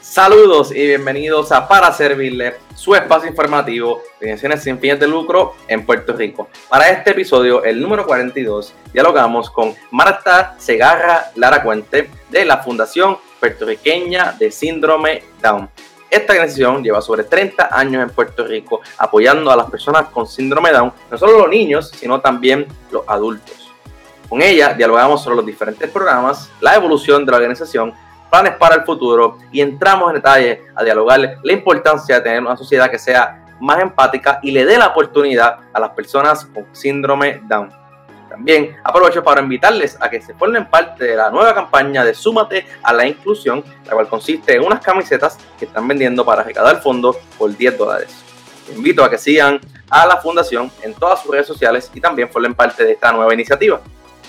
Saludos y bienvenidos a Para Servirle, su espacio informativo de organizaciones sin fines de lucro en Puerto Rico. Para este episodio, el número 42, dialogamos con Marta Segarra Lara Cuente de la Fundación Puertorriqueña de Síndrome Down. Esta organización lleva sobre 30 años en Puerto Rico apoyando a las personas con síndrome Down, no solo los niños, sino también los adultos. Con ella dialogamos sobre los diferentes programas, la evolución de la organización, planes para el futuro y entramos en detalle a dialogar la importancia de tener una sociedad que sea más empática y le dé la oportunidad a las personas con síndrome Down. También aprovecho para invitarles a que se formen parte de la nueva campaña de Súmate a la Inclusión, la cual consiste en unas camisetas que están vendiendo para recaudar fondos por 10 dólares. Invito a que sigan a la fundación en todas sus redes sociales y también formen parte de esta nueva iniciativa.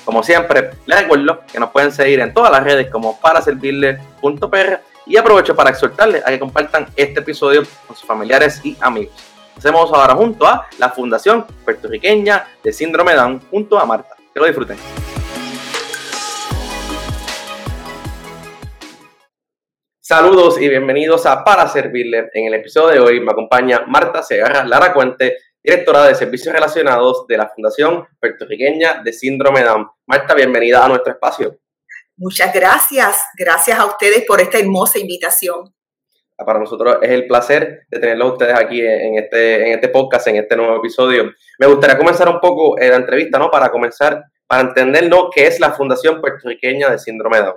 Como siempre, les recuerdo que nos pueden seguir en todas las redes como paraservirle.pr y aprovecho para exhortarles a que compartan este episodio con sus familiares y amigos. Hacemos ahora junto a la Fundación Puertorriqueña de Síndrome Down, junto a Marta. Que lo disfruten. Saludos y bienvenidos a Para Servirle. En el episodio de hoy me acompaña Marta Segarra Lara Cuente, directora de Servicios Relacionados de la Fundación Puertorriqueña de Síndrome Down. Marta, bienvenida a nuestro espacio. Muchas gracias. Gracias a ustedes por esta hermosa invitación. Para nosotros es el placer de tenerlos ustedes aquí en este, en este podcast, en este nuevo episodio. Me gustaría comenzar un poco la entrevista, ¿no? Para comenzar, para entender, ¿no? ¿Qué es la Fundación Puertorriqueña de Síndrome Down?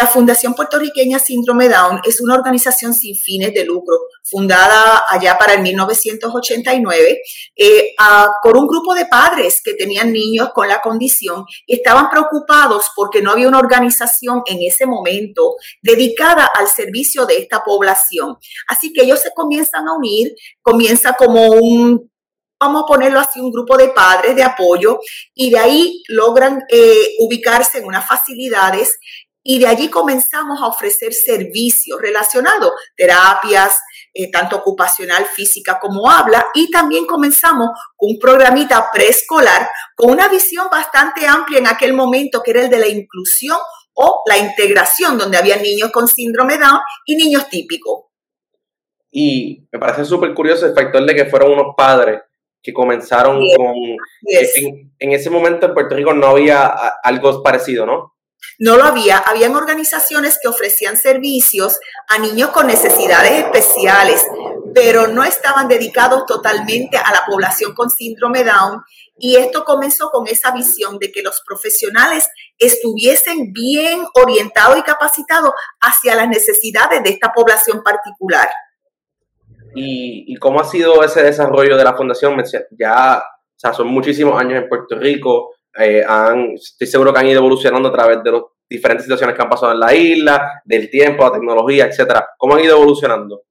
La Fundación Puertorriqueña Síndrome Down es una organización sin fines de lucro, fundada allá para el 1989 eh, por un grupo de padres que tenían niños con la condición y estaban preocupados porque no había una organización en ese momento dedicada al servicio de esta población. Así que ellos se comienzan a unir, comienza como un vamos a ponerlo así, un grupo de padres de apoyo y de ahí logran eh, ubicarse en unas facilidades y de allí comenzamos a ofrecer servicios relacionados, terapias, eh, tanto ocupacional, física como habla, y también comenzamos con un programita preescolar con una visión bastante amplia en aquel momento, que era el de la inclusión o la integración, donde había niños con síndrome Down y niños típicos. Y me parece súper curioso el factor de que fueron unos padres que comenzaron con... En, en, ese momento en Puerto Rico no había algo parecido, ¿no? No lo había. Habían organizaciones que ofrecían servicios a niños con necesidades especiales, pero no estaban dedicados totalmente a la población con síndrome Down. Y esto comenzó con esa visión de que los profesionales estuviesen bien orientados y capacitados hacia las necesidades de esta población particular. ¿Y, cómo ha sido ese desarrollo de la fundación? Ya, o sea, son muchísimos años en Puerto Rico, eh, han, estoy seguro que han ido evolucionando a través de las diferentes situaciones que han pasado en la isla, del tiempo, la tecnología, etcétera. ¿Cómo han ido evolucionando?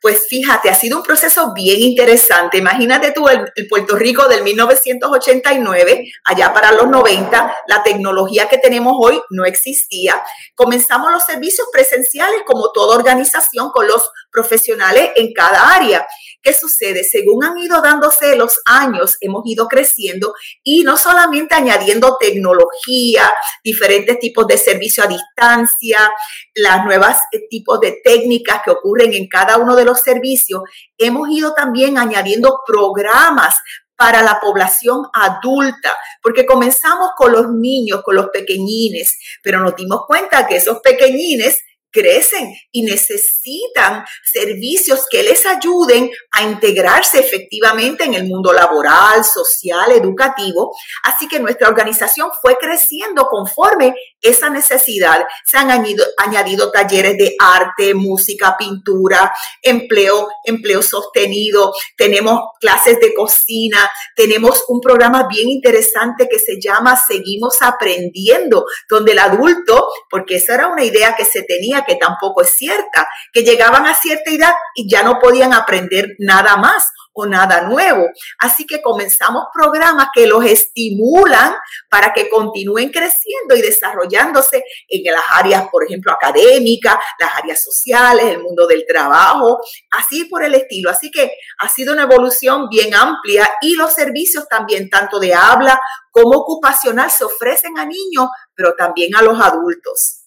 Pues fíjate, ha sido un proceso bien interesante. Imagínate tú el, Puerto Rico del 1989, allá para los 90, la tecnología que tenemos hoy no existía. Comenzamos los servicios presenciales como toda organización con los profesionales en cada área. ¿Qué sucede? Según han ido dándose los años, hemos ido creciendo y no solamente añadiendo tecnología, diferentes tipos de servicio a distancia, las nuevas eh, tipos de técnicas que ocurren en cada uno de los servicios, hemos ido también añadiendo programas para la población adulta, porque comenzamos con los niños, con los pequeñines, pero nos dimos cuenta que esos pequeñines crecen y necesitan servicios que les ayuden a integrarse efectivamente en el mundo laboral, social, educativo. Así que nuestra organización fue creciendo conforme esa necesidad. Se han añadido, añadido talleres de arte, música, pintura, empleo, empleo sostenido. Tenemos clases de cocina. Tenemos un programa bien interesante que se llama Seguimos Aprendiendo, donde el adulto, porque esa era una idea que se tenía que tampoco es cierta, que llegaban a cierta edad y ya no podían aprender nada más o nada nuevo. Así que comenzamos programas que los estimulan para que continúen creciendo y desarrollándose en las áreas, por ejemplo, académicas, las áreas sociales, el mundo del trabajo, así por el estilo. Así que ha sido una evolución bien amplia y los servicios también, tanto de habla como ocupacional, se ofrecen a niños, pero también a los adultos.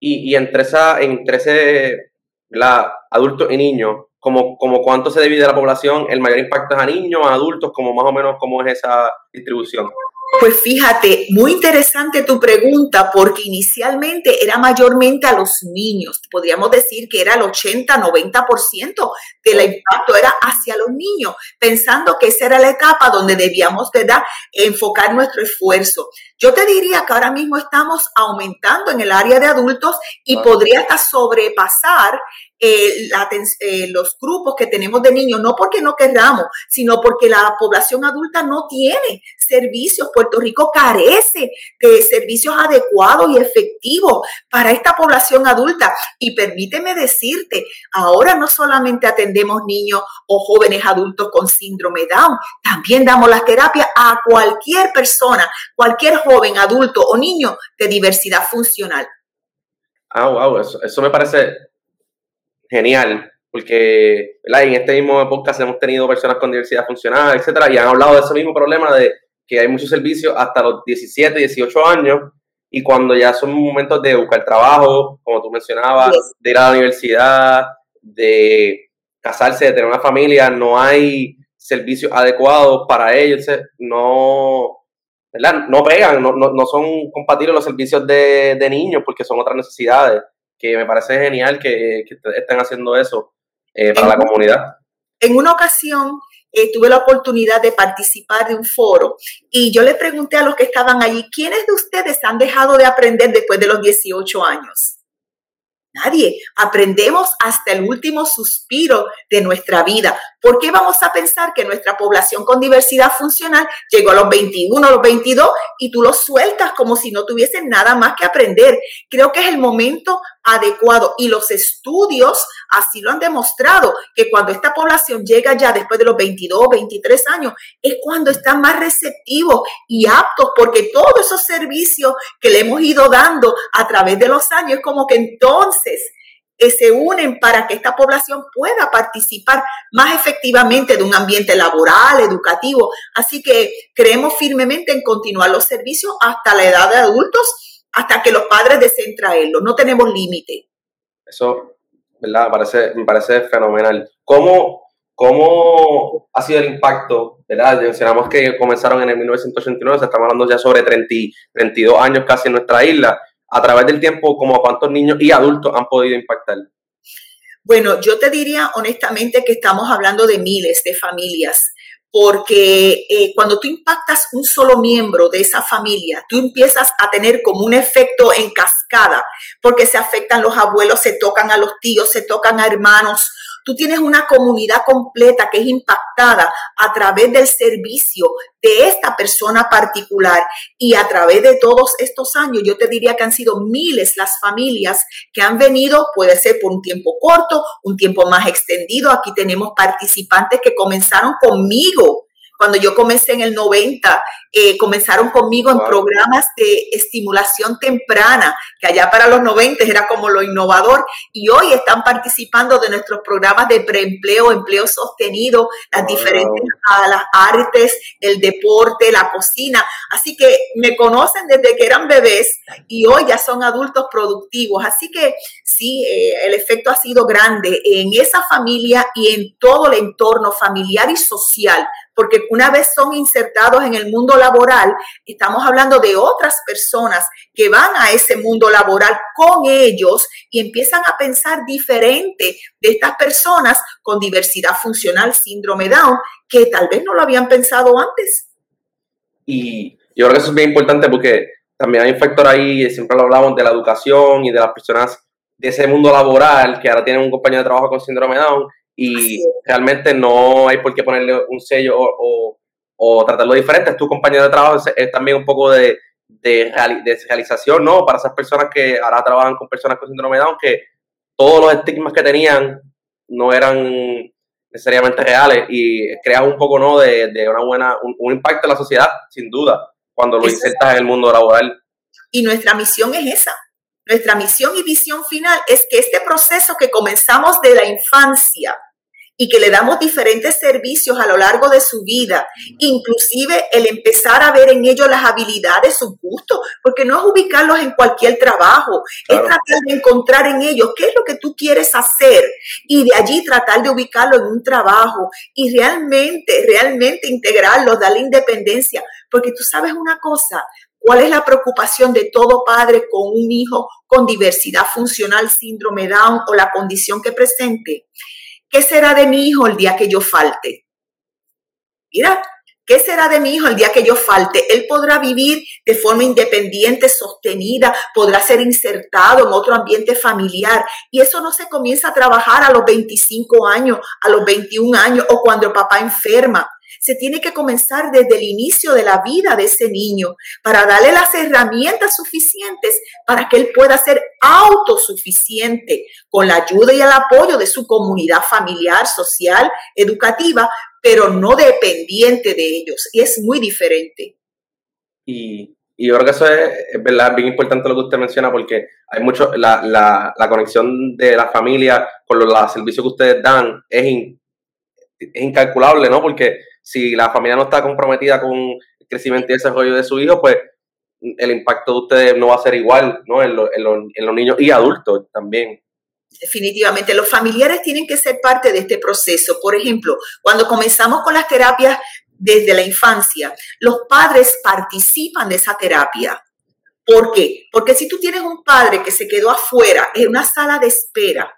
Y, entre, esa, entre ese la, adultos y niños, como, como cuánto se divide la población, el mayor impacto es a niños, a adultos, como más o menos cómo es esa distribución. Pues fíjate, muy interesante tu pregunta porque inicialmente era mayormente a los niños. Podríamos decir que era el 80-90% del impacto era hacia los niños, pensando que esa era la etapa donde debíamos de enfocar nuestro esfuerzo. Yo te diría que ahora mismo estamos aumentando en el área de adultos y podría hasta sobrepasar eh, eh, los grupos que tenemos de niños, no porque no queramos, sino porque la población adulta no tiene servicios. Puerto Rico carece de servicios adecuados y efectivos para esta población adulta. Y permíteme decirte, ahora no solamente atendemos niños o jóvenes adultos con síndrome Down, también damos las terapias a cualquier persona, cualquier joven, adulto o niño de diversidad funcional. Ah, wow, eso, eso me parece genial, porque en este mismo podcast hemos tenido personas con diversidad funcional, etcétera, y han hablado de ese mismo problema de que hay muchos servicios hasta los 17, 18 años, y cuando ya son momentos de buscar trabajo, como tú mencionabas, de ir a la universidad, de casarse, de tener una familia, no hay servicios adecuados para ellos, no, ¿verdad? no pegan, no, no, son compatibles los servicios de, de niños porque son otras necesidades que me parece genial que, estén haciendo eso eh, para la comunidad. En una ocasión eh, tuve la oportunidad de participar de un foro y yo le pregunté a los que estaban allí, ¿quiénes de ustedes han dejado de aprender después de los 18 años? Nadie. Aprendemos hasta el último suspiro de nuestra vida. ¿Por qué vamos a pensar que nuestra población con diversidad funcional llegó a los 21, a los 22 y tú los sueltas como si no tuviesen nada más que aprender? Creo que es el momento adecuado y los estudios así lo han demostrado, que cuando esta población llega ya después de los 22, 23 años, es cuando están más receptivos y aptos, porque todos esos servicios que le hemos ido dando a través de los años, es como que entonces eh, se unen para que esta población pueda participar más efectivamente de un ambiente laboral, educativo. Así que creemos firmemente en continuar los servicios hasta la edad de adultos, hasta que los padres deseen traerlos. No tenemos límite. Eso ¿verdad? Me parece, me parece fenomenal. ¿Cómo, ¿Cómo ha sido el impacto? ¿verdad? Mencionamos que comenzaron en el 1989, se estamos hablando ya sobre 30, 32 años casi en nuestra isla. A través del tiempo, ¿cómo cuántos niños y adultos han podido impactar? Bueno, yo te diría honestamente que estamos hablando de miles de familias porque eh, cuando tú impactas un solo miembro de esa familia, tú empiezas a tener como un efecto en cascada, porque se afectan los abuelos, se tocan a los tíos, se tocan a hermanos, Tú tienes una comunidad completa que es impactada a través del servicio de esta persona particular y a través de todos estos años, yo te diría que han sido miles las familias que han venido, puede ser por un tiempo corto, un tiempo más extendido. Aquí tenemos participantes que comenzaron conmigo cuando yo comencé en el 90, eh, comenzaron conmigo en programas de estimulación temprana, que allá para los 90 era como lo innovador, y hoy están participando de nuestros programas de preempleo, empleo sostenido, las diferentes las artes, el deporte, la cocina. Así que me conocen desde que eran bebés y hoy ya son adultos productivos. Así que sí, eh, el efecto ha sido grande en esa familia y en todo el entorno familiar y social porque una vez son insertados en el mundo laboral, estamos hablando de otras personas que van a ese mundo laboral con ellos y empiezan a pensar diferente de estas personas con diversidad funcional, síndrome Down, que tal vez no lo habían pensado antes. Y yo creo que eso es bien importante porque también hay un factor ahí, siempre lo hablamos de la educación y de las personas de ese mundo laboral que ahora tienen un compañero de trabajo con síndrome Down y realmente no hay por qué ponerle un sello o, o, tratarlo diferente. Es tu compañero de trabajo, es, también un poco de, de, realización, ¿no? Para esas personas que ahora trabajan con personas con síndrome de Down, que todos los estigmas que tenían no eran necesariamente reales y crea un poco, ¿no? De, una buena, un, impacto en la sociedad, sin duda, cuando lo insertas en el mundo laboral. Y nuestra misión es esa. Nuestra misión y visión final es que este proceso que comenzamos de la infancia, y que le damos diferentes servicios a lo largo de su vida, inclusive el empezar a ver en ellos las habilidades, sus gustos, porque no es ubicarlos en cualquier trabajo, es tratar de encontrar en ellos qué es lo que tú quieres hacer y de allí tratar de ubicarlo en un trabajo y realmente, realmente integrarlos, darle independencia, porque tú sabes una cosa, ¿Cuál es la preocupación de todo padre con un hijo con diversidad funcional, síndrome Down o la condición que presente? ¿Qué será de mi hijo el día que yo falte? Mira, ¿qué será de mi hijo el día que yo falte? Él podrá vivir de forma independiente, sostenida, podrá ser insertado en otro ambiente familiar. Y eso no se comienza a trabajar a los 25 años, a los 21 años o cuando el papá enferma se tiene que comenzar desde el inicio de la vida de ese niño para darle las herramientas suficientes para que él pueda ser autosuficiente con la ayuda y el apoyo de su comunidad familiar, social, educativa, pero no dependiente de ellos. Y es muy diferente. Y, yo creo que eso es, verdad, bien importante lo que usted menciona, porque hay mucho, la, la, conexión de la familia con los, servicios que ustedes dan es, es incalculable, ¿no? Porque si la familia no está comprometida con el crecimiento y desarrollo de su hijo, pues el impacto de ustedes no va a ser igual, ¿no? En, los niños y adultos también. Definitivamente, los familiares tienen que ser parte de este proceso. Por ejemplo, cuando comenzamos con las terapias desde la infancia, los padres participan de esa terapia. ¿Por qué? Porque si tú tienes un padre que se quedó afuera en una sala de espera,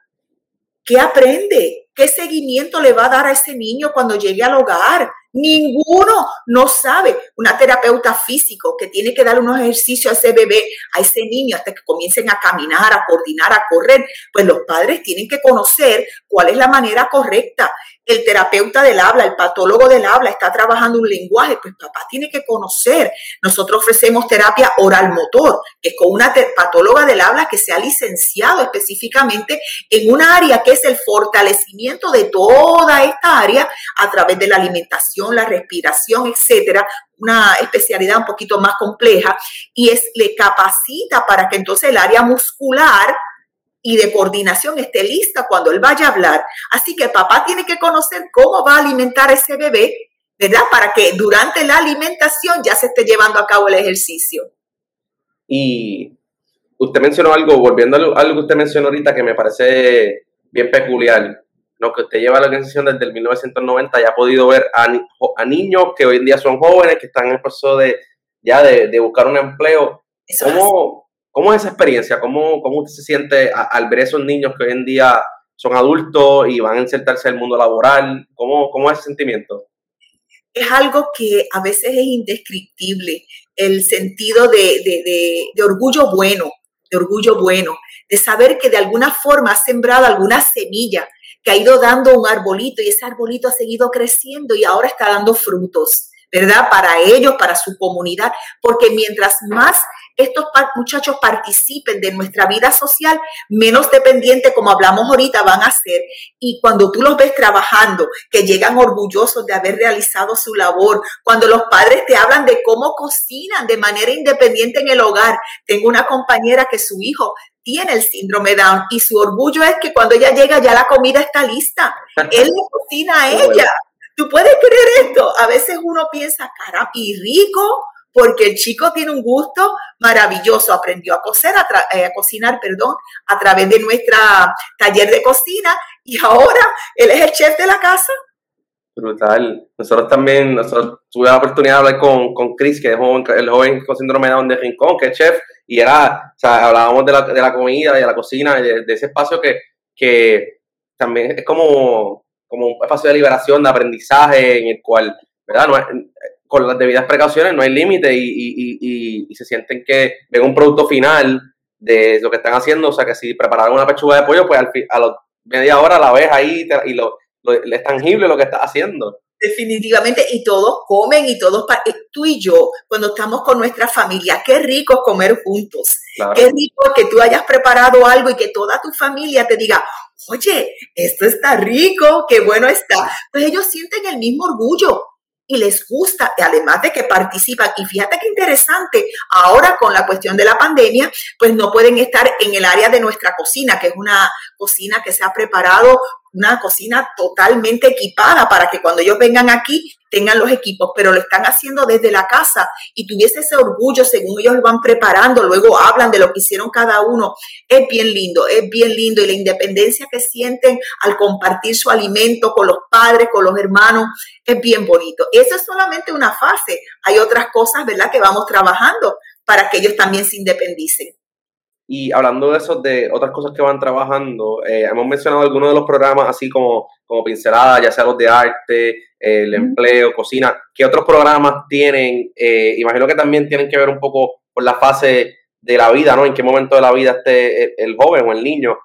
¿qué aprende? ¿Qué seguimiento le va a dar a ese niño cuando llegue al hogar? Ninguno no sabe. Una terapeuta físico que tiene que dar unos ejercicios a ese bebé, a ese niño, hasta que comiencen a caminar, a coordinar, a correr. Pues los padres tienen que conocer cuál es la manera correcta. El terapeuta del habla, el patólogo del habla está trabajando un lenguaje, pues papá tiene que conocer. Nosotros ofrecemos terapia oral motor, que es con una patóloga del habla que se ha licenciado específicamente en un área que es el fortalecimiento de toda esta área a través de la alimentación la respiración, etcétera, una especialidad un poquito más compleja y es le capacita para que entonces el área muscular y de coordinación esté lista cuando él vaya a hablar. Así que papá tiene que conocer cómo va a alimentar a ese bebé, ¿verdad? Para que durante la alimentación ya se esté llevando a cabo el ejercicio. Y usted mencionó algo, volviendo a algo que usted mencionó ahorita que me parece bien peculiar lo que usted lleva a la organización desde el 1990 ya ha podido ver a, niños que hoy en día son jóvenes, que están en el proceso de ya de, buscar un empleo. ¿Cómo, ¿Cómo, es esa experiencia? ¿Cómo, cómo usted se siente al ver esos niños que hoy en día son adultos y van a insertarse en el mundo laboral? ¿Cómo, cómo es ese sentimiento? Es algo que a veces es indescriptible, el sentido de, de, de orgullo bueno, de orgullo bueno, de saber que de alguna forma ha sembrado alguna semilla que ha ido dando un arbolito y ese arbolito ha seguido creciendo y ahora está dando frutos, ¿verdad? Para ellos, para su comunidad, porque mientras más estos muchachos participen de nuestra vida social, menos dependientes, como hablamos ahorita, van a ser. Y cuando tú los ves trabajando, que llegan orgullosos de haber realizado su labor, cuando los padres te hablan de cómo cocinan de manera independiente en el hogar. Tengo una compañera que su hijo tiene el síndrome Down y su orgullo es que cuando ella llega ya la comida está lista. Él le cocina a ella. ¿Tú puedes creer esto? A veces uno piensa, caramba, y rico, porque el chico tiene un gusto maravilloso. Aprendió a, coser, eh, a, cocinar perdón, a través de nuestra taller de cocina y ahora él es el chef de la casa. Brutal. Nosotros también, nosotros tuve la oportunidad de hablar con, con Chris, que es el joven con síndrome de Down de Rincón, que es chef, y era, o sea, hablábamos de la, de la comida, de la cocina, de, ese espacio que, que también es como, como un espacio de liberación, de aprendizaje, en el cual, ¿verdad? Con las debidas precauciones no hay límite y, y, y, y, se sienten que ven un producto final de lo que están haciendo, o sea, que si prepararon una pechuga de pollo, pues al a la media hora la ves ahí y lo, es tangible lo que estás haciendo. Definitivamente, y todos comen y todos, eh, tú y yo, cuando estamos con nuestra familia, qué rico comer juntos. Qué rico que tú hayas preparado algo y que toda tu familia te diga, oye, esto está rico, qué bueno está. Pues ellos sienten el mismo orgullo y les gusta, además de que participan. Y fíjate qué interesante, ahora con la cuestión de la pandemia, pues no pueden estar en el área de nuestra cocina, que es una cocina que se ha preparado una cocina totalmente equipada para que cuando ellos vengan aquí tengan los equipos, pero lo están haciendo desde la casa y tuviese ese orgullo según ellos lo van preparando, luego hablan de lo que hicieron cada uno. Es bien lindo, es bien lindo y la independencia que sienten al compartir su alimento con los padres, con los hermanos, es bien bonito. Esa es solamente una fase. Hay otras cosas, ¿verdad?, que vamos trabajando para que ellos también se independicen. Y hablando de eso, de otras cosas que van trabajando, eh, hemos mencionado algunos de los programas así como, como pinceladas, ya sea los de arte, el empleo, cocina. ¿Qué otros programas tienen? Eh, imagino que también tienen que ver un poco con la fase de la vida, ¿no? En qué momento de la vida esté el, joven o el niño.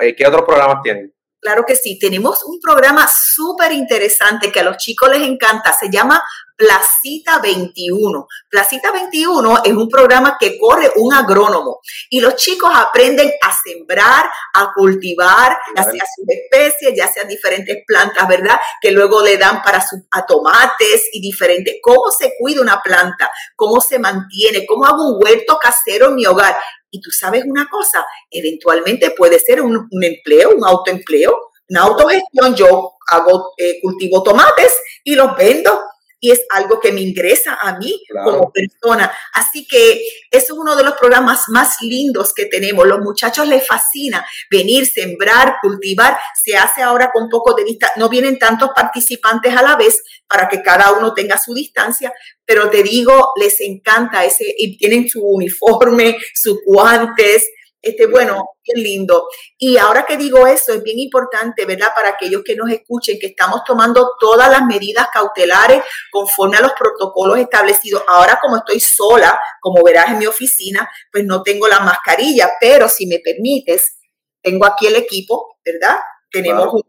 Eh, ¿Qué otros programas tienen? Claro que sí, tenemos un programa súper interesante que a los chicos les encanta, se llama Placita 21. Placita 21 es un programa que corre un agrónomo y los chicos aprenden a sembrar, a cultivar, ya sea sus especies, ya sean diferentes plantas, ¿verdad? Que luego le dan para sus a tomates y diferentes. ¿Cómo se cuida una planta? ¿Cómo se mantiene? ¿Cómo hago un huerto casero en mi hogar? Y tú sabes una cosa, eventualmente puede ser un, empleo, un autoempleo, una autogestión. Yo hago, eh, cultivo tomates y los vendo y es algo que me ingresa a mí como persona. Así que eso es uno de los programas más lindos que tenemos. Los muchachos les fascina venir, sembrar, cultivar. Se hace ahora con poco de vista. No vienen tantos participantes a la vez para que cada uno tenga su distancia, pero te digo, les encanta ese, y tienen su uniforme, sus guantes, este, bueno, qué lindo. Y ahora que digo eso, es bien importante, ¿verdad? Para aquellos que nos escuchen, que estamos tomando todas las medidas cautelares conforme a los protocolos establecidos. Ahora, como estoy sola, como verás en mi oficina, pues no tengo la mascarilla, pero si me permites, tengo aquí el equipo, ¿verdad? Tenemos un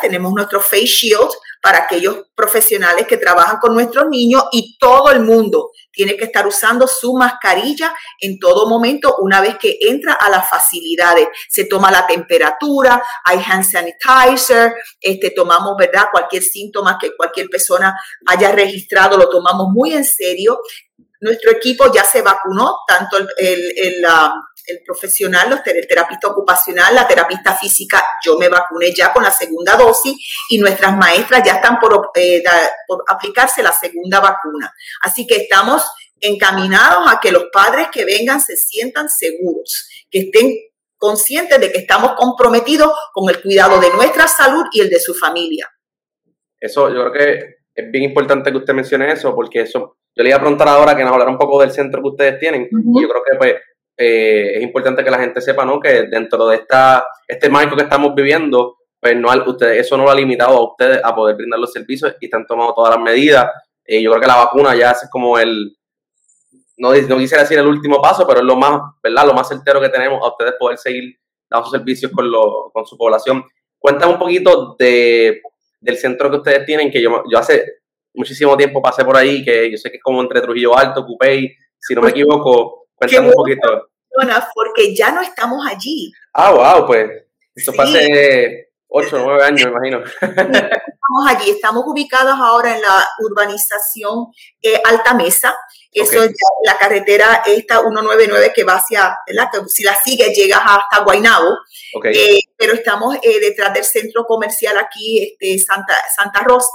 tenemos nuestro face shield para aquellos profesionales que trabajan con nuestros niños y todo el mundo tiene que estar usando su mascarilla en todo momento una vez que entra a las facilidades. Se toma la temperatura, hay hand sanitizer, este, tomamos, ¿verdad? Cualquier síntoma que cualquier persona haya registrado lo tomamos muy en serio. Nuestro equipo ya se vacunó, tanto el, el, el profesional, el terapista ocupacional, la terapista física, yo me vacuné ya con la segunda dosis y nuestras maestras ya están por, eh, por aplicarse la segunda vacuna. Así que estamos encaminados a que los padres que vengan se sientan seguros, que estén conscientes de que estamos comprometidos con el cuidado de nuestra salud y el de su familia. Eso yo creo que es bien importante que usted mencione eso, porque eso, yo le iba a preguntar ahora que nos hablara un poco del centro que ustedes tienen, y yo creo que pues eh, es importante que la gente sepa, ¿no? Que dentro de esta, este marco que estamos viviendo, pues no, ustedes, eso no lo ha limitado a ustedes a poder brindar los servicios y están tomando todas las medidas. Eh, yo creo que la vacuna ya es como el, no, no quisiera decir el último paso, pero es lo más, ¿verdad? Lo más certero que tenemos a ustedes poder seguir dando sus servicios con, lo, con su población. Cuéntame un poquito de, del centro que ustedes tienen, que yo, yo hace muchísimo tiempo pasé por ahí, que yo sé que es como entre Trujillo Alto, Cupey, si no me pues, equivoco, Cuéntame un poquito. Porque ya no estamos allí. Ah, wow, pues. Eso sí. hace 8 o 9 años, me imagino. Estamos allí, estamos ubicados ahora en la urbanización eh, Alta Mesa. Eso es la carretera esta 199 que va hacia, ¿verdad? si la sigues llegas hasta Guaynabo. Eh, pero estamos eh, detrás del centro comercial aquí, este, Santa, Santa Rosa.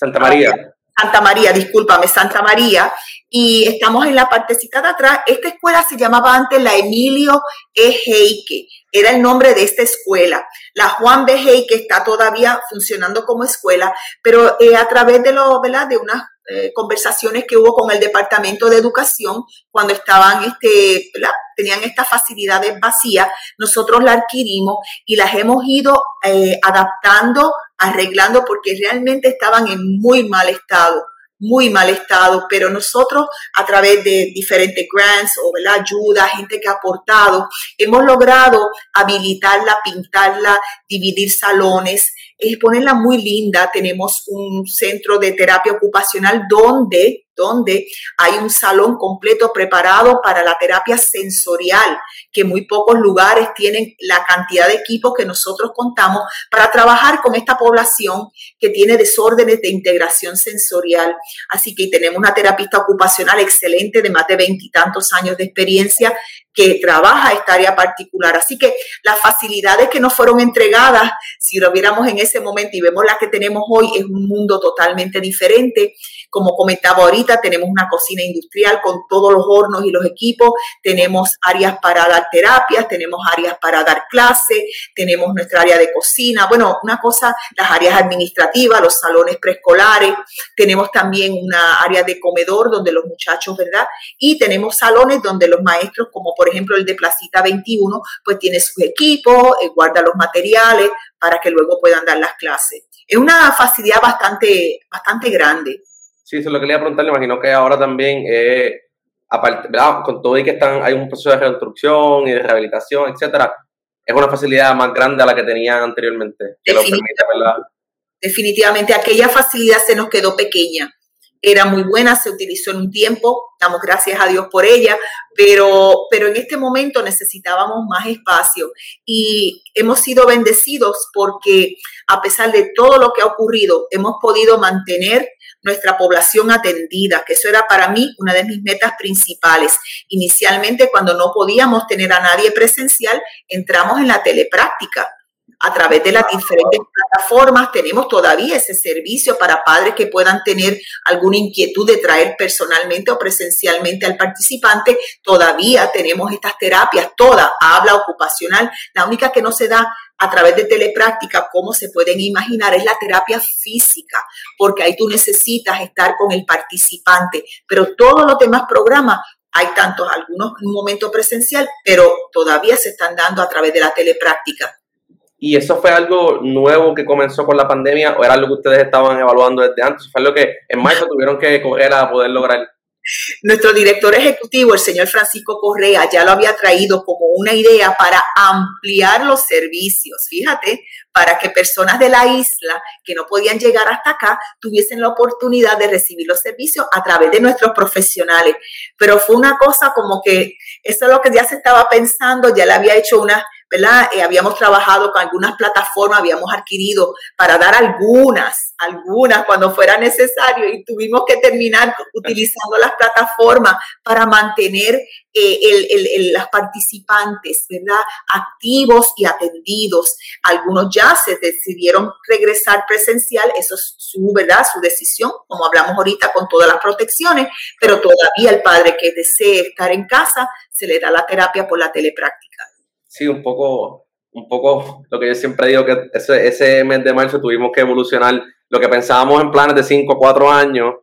Santa María. Santa María, discúlpame, Santa María, y estamos en la partecita de atrás. Esta escuela se llamaba antes la Emilio E. Heike, era el nombre de esta escuela. La Juan B. Heike está todavía funcionando como escuela, pero eh, a través de, lo, ¿verdad? de unas eh, conversaciones que hubo con el Departamento de Educación cuando estaban, este, tenían estas facilidades vacías, nosotros la adquirimos y las hemos ido eh, adaptando arreglando porque realmente estaban en muy mal estado muy mal estado, pero nosotros a través de diferentes grants o la ayuda, gente que ha aportado, hemos logrado habilitarla, pintarla, dividir salones, es ponerla muy linda. Tenemos un centro de terapia ocupacional donde donde hay un salón completo preparado para la terapia sensorial, que muy pocos lugares tienen la cantidad de equipos que nosotros contamos para trabajar con esta población que tiene desórdenes de integración sensorial. Así que tenemos una terapista ocupacional excelente de más de veintitantos años de experiencia que trabaja esta área particular. Así que las facilidades que nos fueron entregadas, si lo viéramos en ese momento y vemos las que tenemos hoy, es un mundo totalmente diferente. Como comentaba ahorita, tenemos una cocina industrial con todos los hornos y los equipos, tenemos áreas para dar terapias, tenemos áreas para dar clases, tenemos nuestra área de cocina, bueno, una cosa, las áreas administrativas, los salones preescolares, tenemos también una área de comedor donde los muchachos, ¿verdad? Y tenemos salones donde los maestros, como por por ejemplo el de Placita 21, pues tiene sus equipos, eh, guarda los materiales para que luego puedan dar las clases. Es una facilidad bastante, bastante grande. Sí, eso es lo que le iba a preguntar. Le imagino que ahora también, eh, aparte, con todo y que están, hay un proceso de reconstrucción y de rehabilitación, etcétera, es una facilidad más grande a la que tenían anteriormente. Que definitivamente, lo definitivamente, aquella facilidad se nos quedó pequeña era muy buena, se utilizó en un tiempo, damos gracias a Dios por ella, pero, pero en este momento necesitábamos más espacio y hemos sido bendecidos porque a pesar de todo lo que ha ocurrido, hemos podido mantener nuestra población atendida, que eso era para mí una de mis metas principales. Inicialmente, cuando no podíamos tener a nadie presencial, entramos en la telepráctica a través de las diferentes plataformas tenemos todavía ese servicio para padres que puedan tener alguna inquietud de traer personalmente o presencialmente al participante. Todavía tenemos estas terapias, toda habla ocupacional. La única que no se da a través de telepráctica, como se pueden imaginar, es la terapia física, porque ahí tú necesitas estar con el participante. Pero todos los demás programas hay tantos, algunos en un momento presencial, pero todavía se están dando a través de la telepráctica. ¿Y eso fue algo nuevo que comenzó con la pandemia o era algo que ustedes estaban evaluando desde antes? ¿Fue algo que en marzo tuvieron que correr a poder lograr? Nuestro director ejecutivo, el señor Francisco Correa, ya lo había traído como una idea para ampliar los servicios, fíjate, para que personas de la isla que no podían llegar hasta acá tuviesen la oportunidad de recibir los servicios a través de nuestros profesionales. Pero fue una cosa como que eso es lo que ya se estaba pensando, ya le había hecho una ¿verdad? Eh, habíamos trabajado con algunas plataformas, habíamos adquirido para dar algunas, algunas cuando fuera necesario y tuvimos que terminar utilizando las plataformas para mantener eh, el, las participantes, ¿verdad? Activos y atendidos. Algunos ya se decidieron regresar presencial, eso es su, ¿verdad? Su decisión, como hablamos ahorita con todas las protecciones, pero todavía el padre que desee estar en casa, se le da la terapia por la telepráctica sí, un poco, un poco lo que yo siempre digo, que ese, ese mes de marzo tuvimos que evolucionar lo que pensábamos en planes de 5 o 4 años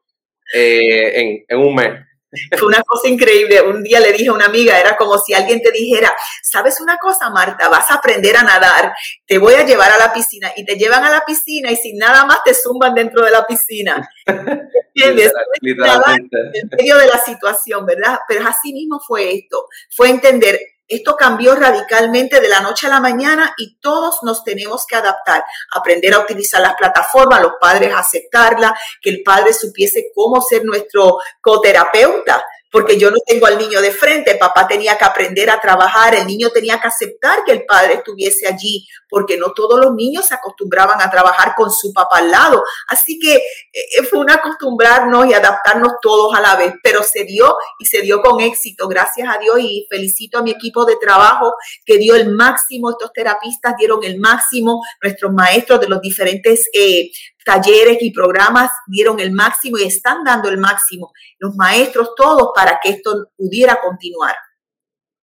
eh, en, en un mes. Fue una cosa increíble. Un día le dije a una amiga, era como si alguien te dijera, ¿sabes una cosa, Marta? Vas a aprender a nadar, te voy a llevar a la piscina y te llevan a la piscina y sin nada más te zumban dentro de la piscina. ¿Entiendes? En medio de la situación, ¿verdad? Pero así mismo fue esto. Fue entender, esto cambió radicalmente de la noche a la mañana y todos nos tenemos que adaptar, aprender a utilizar las plataformas, los padres aceptarla, que el padre supiese cómo ser nuestro coterapeuta, porque yo no tengo al niño de frente, papá tenía que aprender a trabajar, el niño tenía que aceptar que el padre estuviese allí, porque no todos los niños se acostumbraban a trabajar con su papá al lado. Así que eh, fue un acostumbrarnos y adaptarnos todos a la vez, pero se dio y se dio con éxito, gracias a Dios y felicito a mi equipo de trabajo que dio el máximo, estos terapistas dieron el máximo, nuestros maestros de los diferentes eh, talleres y programas dieron el máximo y están dando el máximo, los maestros todos, para que esto pudiera continuar.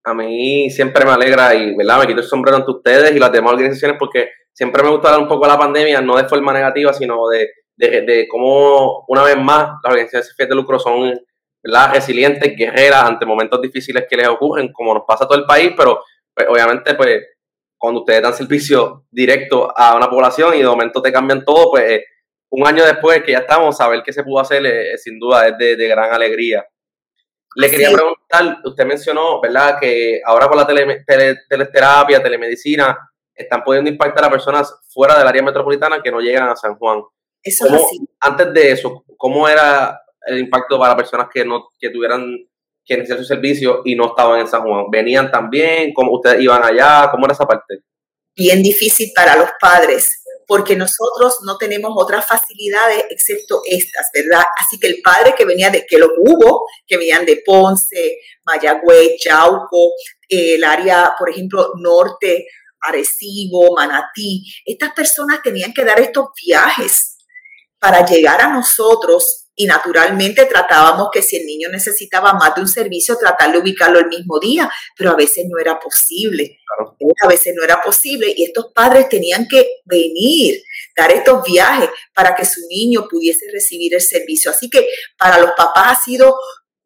A mí siempre me alegra y ¿verdad? me quito el sombrero ante ustedes y las demás organizaciones porque siempre me gusta dar un poco la pandemia, no de forma negativa, sino de, de, cómo una vez más las organizaciones de lucro son ¿verdad? resilientes, guerreras ante momentos difíciles que les ocurren, como nos pasa a todo el país, pero pues, obviamente pues cuando ustedes dan servicio directo a una población y de momento te cambian todo, pues eh, un año después que ya estamos, saber qué se pudo hacer, eh, sin duda es de, gran alegría. Le quería preguntar, usted mencionó, ¿verdad?, que ahora con la tele, teleterapia, telemedicina, están pudiendo impactar a personas fuera del área metropolitana que no llegan a San Juan. Eso es así. Antes de eso, ¿cómo era el impacto para personas que no que tuvieran que iniciar su servicio y no estaban en San Juan? ¿Venían también? ¿Cómo ustedes iban allá? ¿Cómo era esa parte? Bien difícil para los padres porque nosotros no tenemos otras facilidades excepto estas, ¿verdad? Así que el padre que venía de, que lo hubo, que venían de Ponce, Mayagüez, Chauco, el área, por ejemplo, norte, Arecibo, Manatí, estas personas tenían que dar estos viajes para llegar a nosotros y naturalmente tratábamos que si el niño necesitaba más de un servicio, tratar de ubicarlo el mismo día, pero a veces no era posible. A veces no era posible y estos padres tenían que venir, dar estos viajes para que su niño pudiese recibir el servicio. Así que para los papás ha sido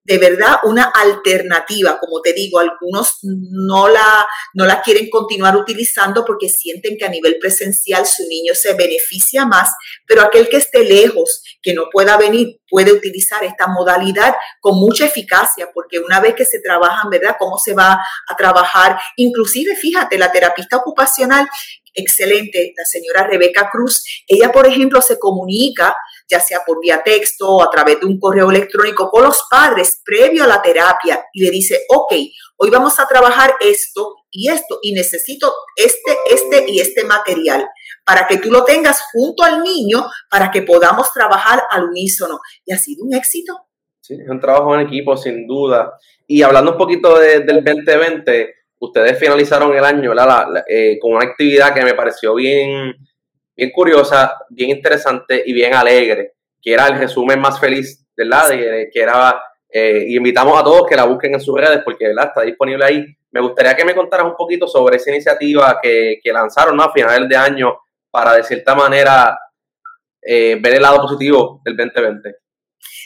de verdad una alternativa. Como te digo, algunos no la, no la quieren continuar utilizando porque sienten que a nivel presencial su niño se beneficia más, pero aquel que esté lejos, que no pueda venir, puede utilizar esta modalidad con mucha eficacia, porque una vez que se trabajan, ¿verdad? ¿Cómo se va a trabajar? Inclusive, fíjate, la terapista ocupacional excelente, la señora Rebeca Cruz. Ella, por ejemplo, se comunica ya sea por vía texto o a través de un correo electrónico con los padres previo a la terapia y le dice, ok, hoy vamos a trabajar esto y esto y necesito este, este y este material para que tú lo tengas junto al niño para que podamos trabajar al unísono. Y ha sido un éxito. Sí, es un trabajo en equipo, sin duda. Y hablando un poquito del 2020, ustedes finalizaron el año eh, con una actividad que me pareció bien, bien curiosa, bien interesante y bien alegre, que era el resumen más feliz, ¿verdad? De, que era, eh, y invitamos a todos que la busquen en sus redes porque, ¿verdad? Está disponible ahí. Me gustaría que me contaras un poquito sobre esa iniciativa que, lanzaron a finales de año para, de cierta manera, eh, ver el lado positivo del 2020.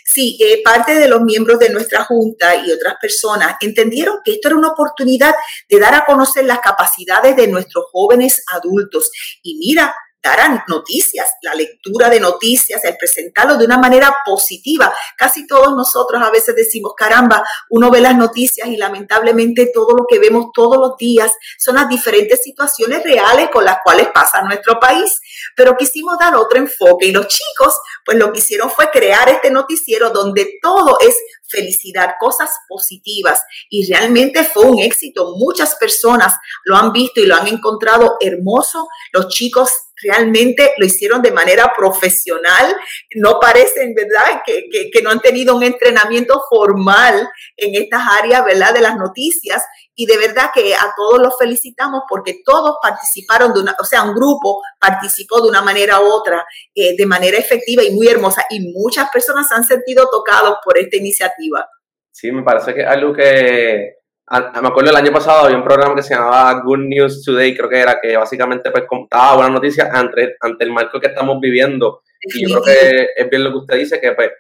Sí, eh, parte de los miembros de nuestra junta y otras personas entendieron que esto era una oportunidad de dar a conocer las capacidades de nuestros jóvenes adultos. Y mira, darán noticias, la lectura de noticias, el presentarlo de una manera positiva. Casi todos nosotros a veces decimos, caramba, uno ve las noticias y lamentablemente todo lo que vemos todos los días son las diferentes situaciones reales con las cuales pasa nuestro país. Pero quisimos dar otro enfoque y los chicos, pues lo que hicieron fue crear este noticiero donde todo es felicidad, cosas positivas. Y realmente fue un éxito. Muchas personas lo han visto y lo han encontrado hermoso. Los chicos realmente lo hicieron de manera profesional. No parecen, ¿verdad?, que, que, no han tenido un entrenamiento formal en estas áreas, ¿verdad?, de las noticias. Y de verdad que a todos los felicitamos porque todos participaron de una, o sea, un grupo participó de una manera u otra, eh, de manera efectiva y muy hermosa. Y muchas personas se han sentido tocados por esta iniciativa. Sí, me parece que es algo que me acuerdo el año pasado había un programa que se llamaba Good News Today, creo que era, que básicamente pues contaba buenas noticias ante, ante el marco que estamos viviendo. Y yo creo que es bien lo que usted dice, que pues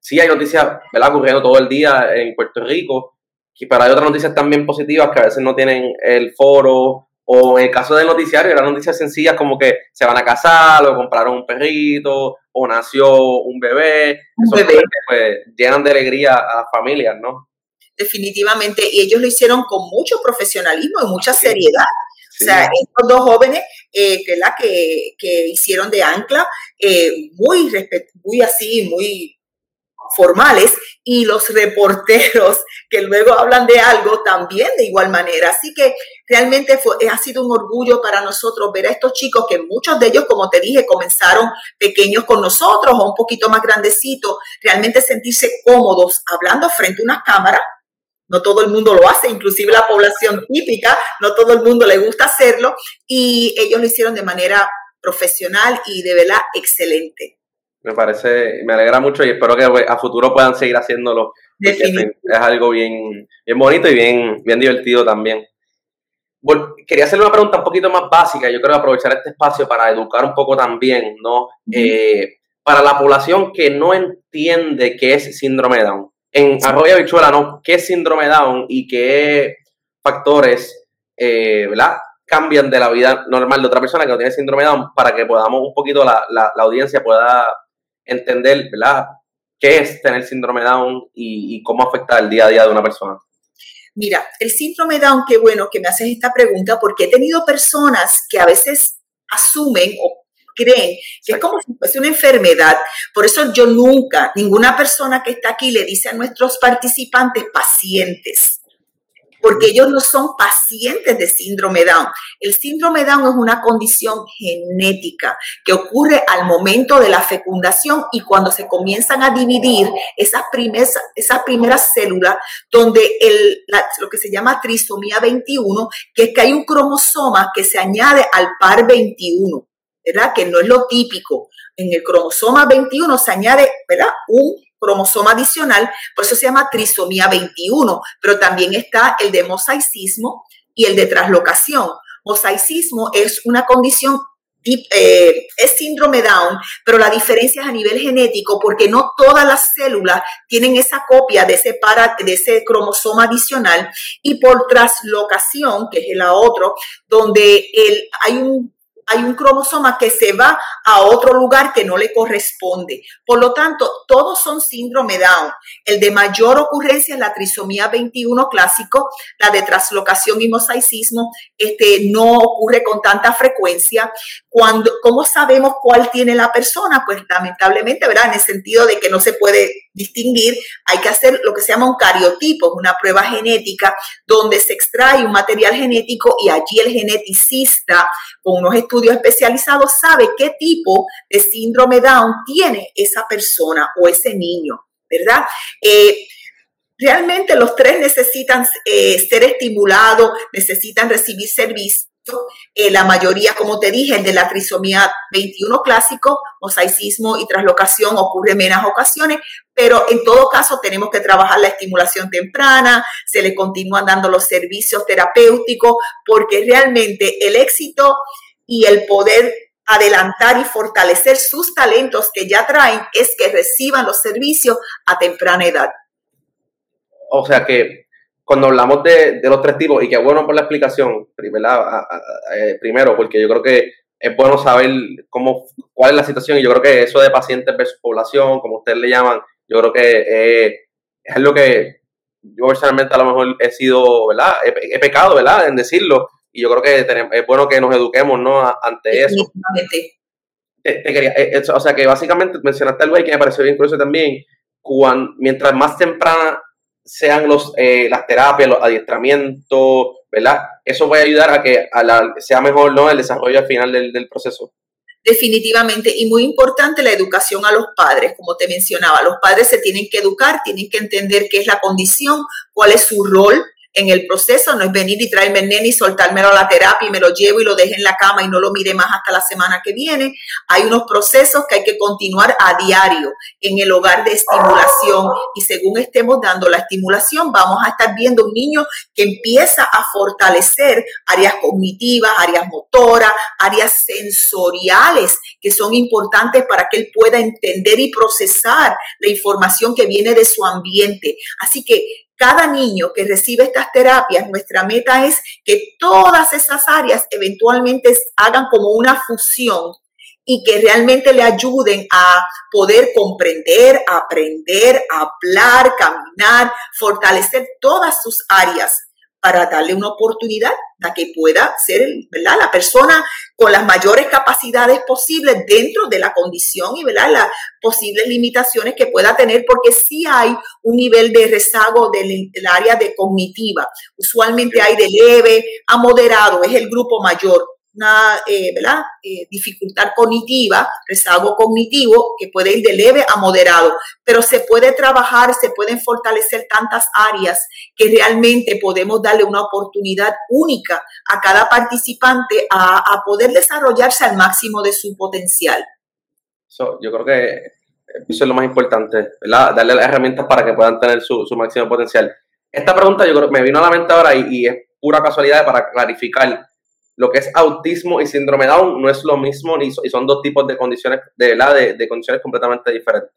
sí hay noticias, ¿verdad?, ocurriendo todo el día en Puerto Rico, y pero hay otras noticias también positivas que a veces no tienen el foro, o en el caso del noticiario, eran noticias sencillas como que se van a casar, o compraron un perrito, o nació un bebé. Un bebé. pues, llenan de alegría a las familias, ¿no? Definitivamente, y ellos lo hicieron con mucho profesionalismo y mucha seriedad. O sea, estos dos jóvenes eh, que, la que, que, hicieron de ancla, eh, muy, muy así, muy formales, y los reporteros que luego hablan de algo también de igual manera. Así que realmente fue, ha sido un orgullo para nosotros ver a estos chicos que muchos de ellos, como te dije, comenzaron pequeños con nosotros o un poquito más grandecitos, realmente sentirse cómodos hablando frente a una cámara no todo el mundo lo hace, inclusive la población típica, no todo el mundo le gusta hacerlo y ellos lo hicieron de manera profesional y de verdad excelente. Me parece, me alegra mucho y espero que a futuro puedan seguir haciéndolo. Es algo bien, bien bonito y bien, bien divertido también. quería hacerle una pregunta un poquito más básica. Yo creo aprovechar este espacio para educar un poco también, ¿no? Eh, para la población que no entiende qué es síndrome de Down en Arroyo Bichuela, ¿no? ¿Qué síndrome Down y qué factores, eh, ¿verdad? Cambian de la vida normal de otra persona que no tiene síndrome Down para que podamos un poquito, la, la, audiencia pueda entender, ¿verdad? ¿Qué es tener síndrome Down y, y cómo afecta el día a día de una persona? Mira, el síndrome Down, qué bueno que me haces esta pregunta, porque he tenido personas que a veces asumen o creen que es como si fuese una enfermedad. Por eso yo nunca, ninguna persona que está aquí le dice a nuestros participantes pacientes porque ellos no son pacientes de síndrome Down. El síndrome Down es una condición genética que ocurre al momento de la fecundación y cuando se comienzan a dividir esas primeras, esas primeras células donde el, lo que se llama trisomía 21, que es que hay un cromosoma que se añade al par 21. ¿Verdad? Que no es lo típico. En el cromosoma 21 se añade, ¿verdad? Un cromosoma adicional, por eso se llama trisomía 21, pero también está el de mosaicismo y el de traslocación. Mosaicismo es una condición eh, es síndrome Down, pero la diferencia es a nivel genético porque no todas las células tienen esa copia de ese, para, de ese cromosoma adicional y por traslocación, que es la otro, donde el, hay un hay un cromosoma que se va a otro lugar que no le corresponde. Por lo tanto, todos son síndrome Down. El de mayor ocurrencia es la trisomía 21 clásico, la de traslocación y mosaicismo, este, no ocurre con tanta frecuencia. Cuando, ¿Cómo sabemos cuál tiene la persona? Pues lamentablemente, ¿verdad? En el sentido de que no se puede distinguir, hay que hacer lo que se llama un cariotipo, una prueba genética donde se extrae un material genético y allí el geneticista con unos estudios especializados sabe qué tipo de síndrome Down tiene esa persona o ese niño, ¿verdad? Eh, realmente los tres necesitan eh, ser estimulados, necesitan recibir servicio eh, la mayoría, como te dije, el de la trisomía 21 clásico, mosaicismo y traslocación ocurre en menos ocasiones, pero en todo caso tenemos que trabajar la estimulación temprana, se le continúan dando los servicios terapéuticos, porque realmente el éxito y el poder adelantar y fortalecer sus talentos que ya traen es que reciban los servicios a temprana edad. O sea que cuando hablamos de, los tres tipos, y qué bueno por la explicación, eh, primero, porque yo creo que es bueno saber cómo, cuál es la situación, y yo creo que eso de pacientes versus población, como ustedes le llaman, yo creo que eh, es lo que yo personalmente a lo mejor he sido, ¿verdad? He, pecado, ¿verdad? En decirlo, y yo creo que es bueno que nos eduquemos, ¿no? Ante eso. Te, quería, eh, o sea que básicamente mencionaste algo ahí que me pareció bien curioso también, cuando, mientras más temprana sean los, eh, las terapias, los adiestramientos, ¿verdad? Eso va a ayudar a que sea mejor ¿no? el desarrollo al final del, del proceso. Definitivamente, y muy importante la educación a los padres, como te mencionaba, los padres se tienen que educar, tienen que entender qué es la condición, cuál es su rol, en el proceso, no es venir y traerme el nene y soltármelo a la terapia y me lo llevo y lo deje en la cama y no lo mire más hasta la semana que viene. Hay unos procesos que hay que continuar a diario en el hogar de estimulación y según estemos dando la estimulación, vamos a estar viendo un niño que empieza a fortalecer áreas cognitivas, áreas motoras, áreas sensoriales que son importantes para que él pueda entender y procesar la información que viene de su ambiente. Así que cada niño que recibe estas terapias, nuestra meta es que todas esas áreas eventualmente hagan como una fusión y que realmente le ayuden a poder comprender, aprender, hablar, caminar, fortalecer todas sus áreas para darle una oportunidad a que pueda ser ¿verdad? la persona con las mayores capacidades posibles dentro de la condición y ¿verdad? las posibles limitaciones que pueda tener, porque sí hay un nivel de rezago del, del área de cognitiva. Usualmente hay de leve a moderado, es el grupo mayor una eh, ¿verdad? Eh, dificultad cognitiva, rezago cognitivo, que puede ir de leve a moderado, pero se puede trabajar, se pueden fortalecer tantas áreas que realmente podemos darle una oportunidad única a cada participante a, a poder desarrollarse al máximo de su potencial. yo creo que eso es lo más importante, ¿verdad? darle las herramientas para que puedan tener su, su máximo potencial. Esta pregunta yo creo me vino a la mente ahora y, y es pura casualidad para clarificar lo que es autismo y síndrome Down no es lo mismo y son dos tipos de condiciones, de, de, condiciones completamente diferentes.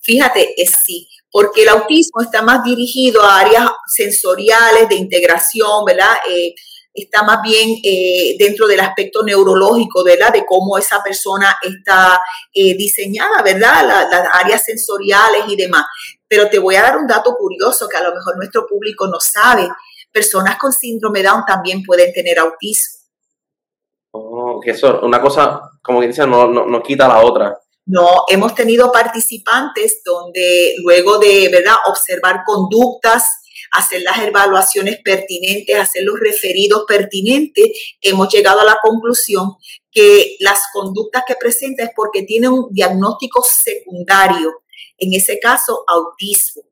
Fíjate, es sí, porque el autismo está más dirigido a áreas sensoriales, de integración, ¿verdad? Eh, está más bien eh, dentro del aspecto neurológico, ¿verdad? De cómo esa persona está eh, diseñada, ¿verdad? las áreas sensoriales y demás. Pero te voy a dar un dato curioso que a lo mejor nuestro público no sabe. Personas con síndrome Down también pueden tener autismo. Oh, que eso, una cosa, como que dice, no, no, no quita la otra. No, hemos tenido participantes donde luego de, ¿verdad?, observar conductas, hacer las evaluaciones pertinentes, hacer los referidos pertinentes, hemos llegado a la conclusión que las conductas que presenta es porque tiene un diagnóstico secundario, en ese caso autismo.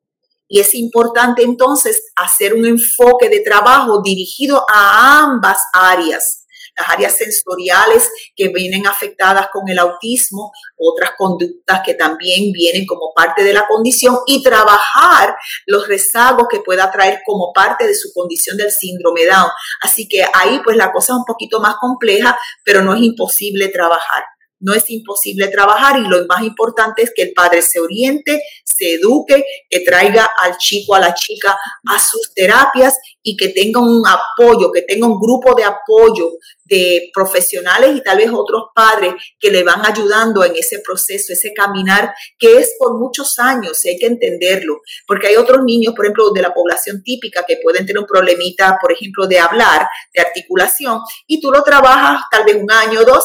Y es importante entonces hacer un enfoque de trabajo dirigido a ambas áreas las áreas sensoriales que vienen afectadas con el autismo, otras conductas que también vienen como parte de la condición y trabajar los rezagos que pueda traer como parte de su condición del síndrome Down. Así que ahí pues la cosa es un poquito más compleja, pero no es imposible trabajar. No es imposible trabajar y lo más importante es que el padre se oriente, se eduque, que traiga al chico, a la chica a sus terapias y que tenga un apoyo, que tenga un grupo de apoyo de profesionales y tal vez otros padres que le van ayudando en ese proceso, ese caminar que es por muchos años, hay que entenderlo, porque hay otros niños, por ejemplo, de la población típica que pueden tener un problemita, por ejemplo, de hablar, de articulación, y tú lo trabajas tal vez un año o dos,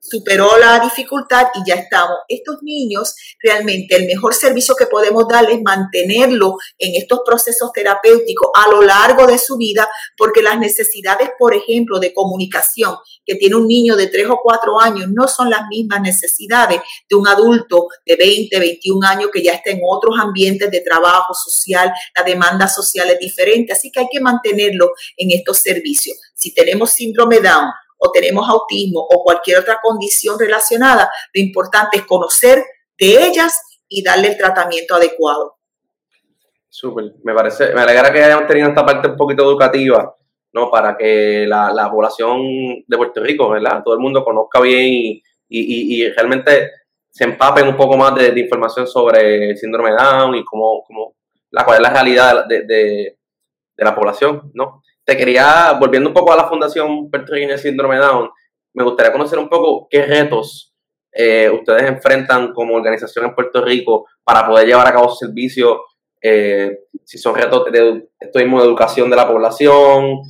superó la dificultad y ya estamos. Estos niños, realmente el mejor servicio que podemos darles es mantenerlo en estos procesos terapéuticos a lo largo de su vida, porque las necesidades, por ejemplo, de comunicación que tiene un niño de 3 o 4 años no son las mismas necesidades de un adulto de 20, 21 años que ya está en otros ambientes de trabajo social, la demanda social es diferente, así que hay que mantenerlo en estos servicios. Si tenemos síndrome Down, o tenemos autismo o cualquier otra condición relacionada, lo importante es conocer de ellas y darle el tratamiento adecuado. Súper, me parece, me alegra que hayamos tenido esta parte un poquito educativa, ¿no? Para que la, población de Puerto Rico, ¿verdad? Todo el mundo conozca bien y, realmente se empapen un poco más de, información sobre el síndrome de Down y cómo, cómo la, cuál es la realidad de, de la población, ¿no? Te quería, volviendo un poco a la Fundación Puertorriqueña Síndrome Down, me gustaría conocer un poco qué retos eh, ustedes enfrentan como organización en Puerto Rico para poder llevar a cabo su servicio, eh, si son retos de, de educación de la población,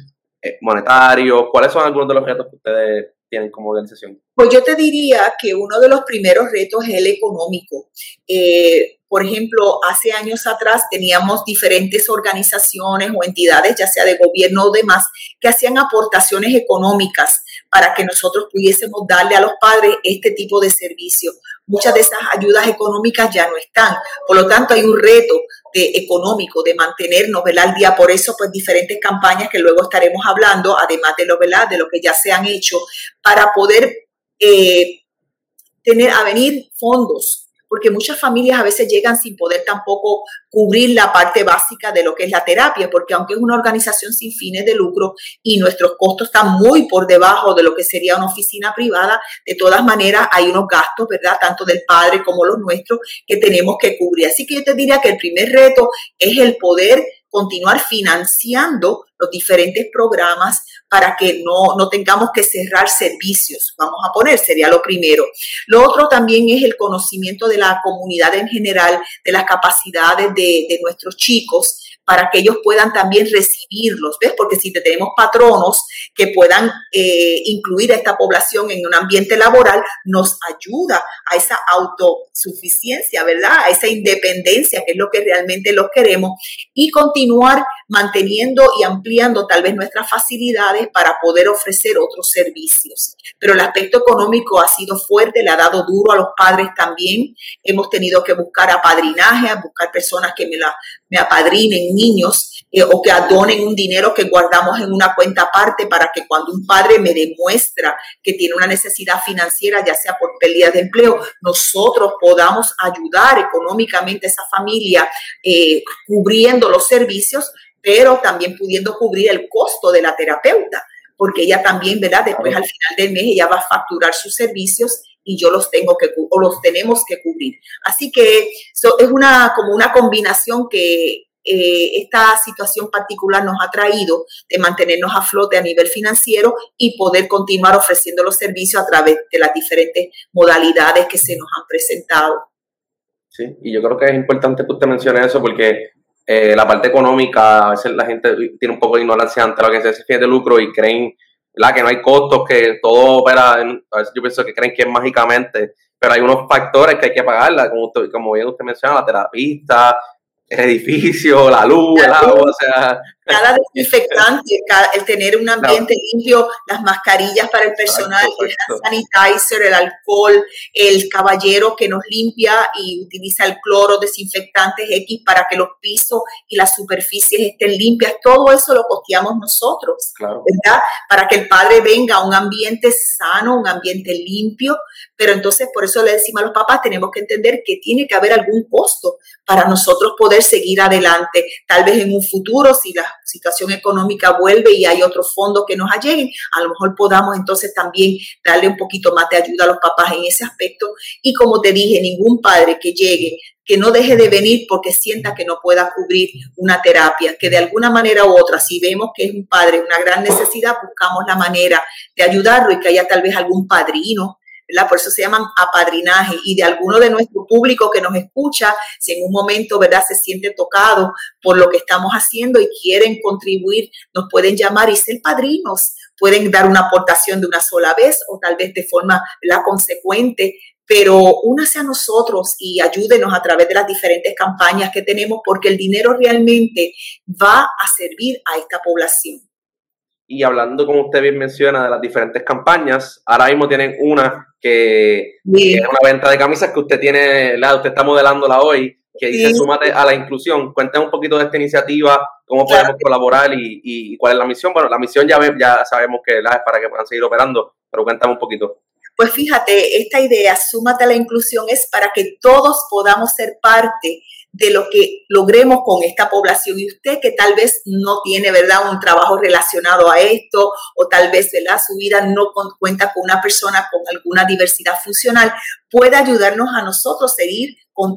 eh, monetarios, cuáles son algunos de los retos que ustedes tienen como organización? Pues yo te diría que uno de los primeros retos es el económico. Eh, por ejemplo, hace años atrás teníamos diferentes organizaciones o entidades, ya sea de gobierno o demás, que hacían aportaciones económicas para que nosotros pudiésemos darle a los padres este tipo de servicio. Muchas de esas ayudas económicas ya no están. Por lo tanto, hay un reto de económico, de mantenernos al día. Por eso, pues diferentes campañas que luego estaremos hablando, además de lo, de lo que ya se han hecho, para poder eh, tener a venir fondos porque muchas familias a veces llegan sin poder tampoco cubrir la parte básica de lo que es la terapia, porque aunque es una organización sin fines de lucro y nuestros costos están muy por debajo de lo que sería una oficina privada, de todas maneras hay unos gastos, ¿verdad? Tanto del padre como los nuestros que tenemos que cubrir. Así que yo te diría que el primer reto es el poder continuar financiando los diferentes programas para que no, no, tengamos que cerrar servicios, vamos a poner, sería lo primero. Lo otro también es el conocimiento de la comunidad en general, de las capacidades de, de nuestros chicos, para que ellos puedan también recibirlos, ¿ves? Porque si tenemos patronos que puedan eh, incluir a esta población en un ambiente laboral, nos ayuda a esa autosuficiencia, ¿verdad? A esa independencia, que es lo que realmente los queremos, y continuar manteniendo y ampliando tal vez nuestras facilidades para poder ofrecer otros servicios. Pero el aspecto económico ha sido fuerte, le ha dado duro a los padres también. Hemos tenido que buscar apadrinaje, buscar personas que me, la, me apadrinen niños eh, o que adonen un dinero que guardamos en una cuenta aparte para que cuando un padre me demuestra que tiene una necesidad financiera, ya sea por pérdida de empleo, nosotros podamos ayudar económicamente a esa familia eh, cubriendo los servicios, pero también pudiendo cubrir el costo de la terapeuta porque ella también, ¿verdad? Después al final del mes ella va a facturar sus servicios y yo los tengo que o los tenemos que cubrir. Así que es una como una combinación que eh, esta situación particular nos ha traído de mantenernos a flote a nivel financiero y poder continuar ofreciendo los servicios a través de las diferentes modalidades que se nos han presentado. Sí, y yo creo que es importante que usted mencione eso porque eh, la parte económica, a veces la gente tiene un poco de ignorancia ante lo que se fin de lucro y creen la que no hay costos, que todo opera, a veces yo pienso que creen que es mágicamente, pero hay unos factores que hay que pagarla, como, como bien usted menciona, la terapista, el edificio, la luz, el agua, o sea. Cada desinfectante, el tener un ambiente limpio, las mascarillas para el personal, el sanitizer, el alcohol, el caballero que nos limpia y utiliza el cloro, desinfectantes X para que los pisos y las superficies estén limpias, todo eso lo costeamos nosotros, ¿verdad? Para que el padre venga a un ambiente sano, un ambiente limpio, pero entonces por eso le decimos a los papás, tenemos que entender que tiene que haber algún costo para nosotros poder seguir adelante. Tal vez en un futuro, si la situación económica vuelve y hay otros fondos que nos lleguen, a lo mejor podamos entonces también darle un poquito más de ayuda a los papás en ese aspecto. Y como te dije, ningún padre que llegue que no deje de venir porque sienta que no pueda cubrir una terapia, que de alguna manera u otra, si vemos que es un padre, una gran necesidad, buscamos la manera de ayudarlo y que haya tal vez algún padrino por eso se llaman apadrinaje. Y de alguno de nuestro público que nos escucha, si en un momento, ¿verdad?, se siente tocado por lo que estamos haciendo y quieren contribuir, nos pueden llamar y ser padrinos. Pueden dar una aportación de una sola vez o tal vez de forma la consecuente, pero únase a nosotros y ayúdenos a través de las diferentes campañas que tenemos porque el dinero realmente va a servir a esta población. Y hablando, como usted bien menciona, de las diferentes campañas, ahora mismo tienen una que, es una venta de camisas que usted tiene, la usted está modelándola hoy, que dice Súmate a la inclusión. Cuéntame un poquito de esta iniciativa, cómo podemos colaborar y, cuál es la misión. Bueno, la misión ya, ya sabemos que la es para que puedan seguir operando, pero cuéntame un poquito. Pues fíjate, esta idea, Súmate a la inclusión, es para que todos podamos ser parte de lo que logremos con esta población. Y usted que tal vez no tiene, ¿verdad?, un trabajo relacionado a esto o tal vez, ¿verdad?, su vida no cuenta con una persona con alguna diversidad funcional, puede ayudarnos a nosotros a seguir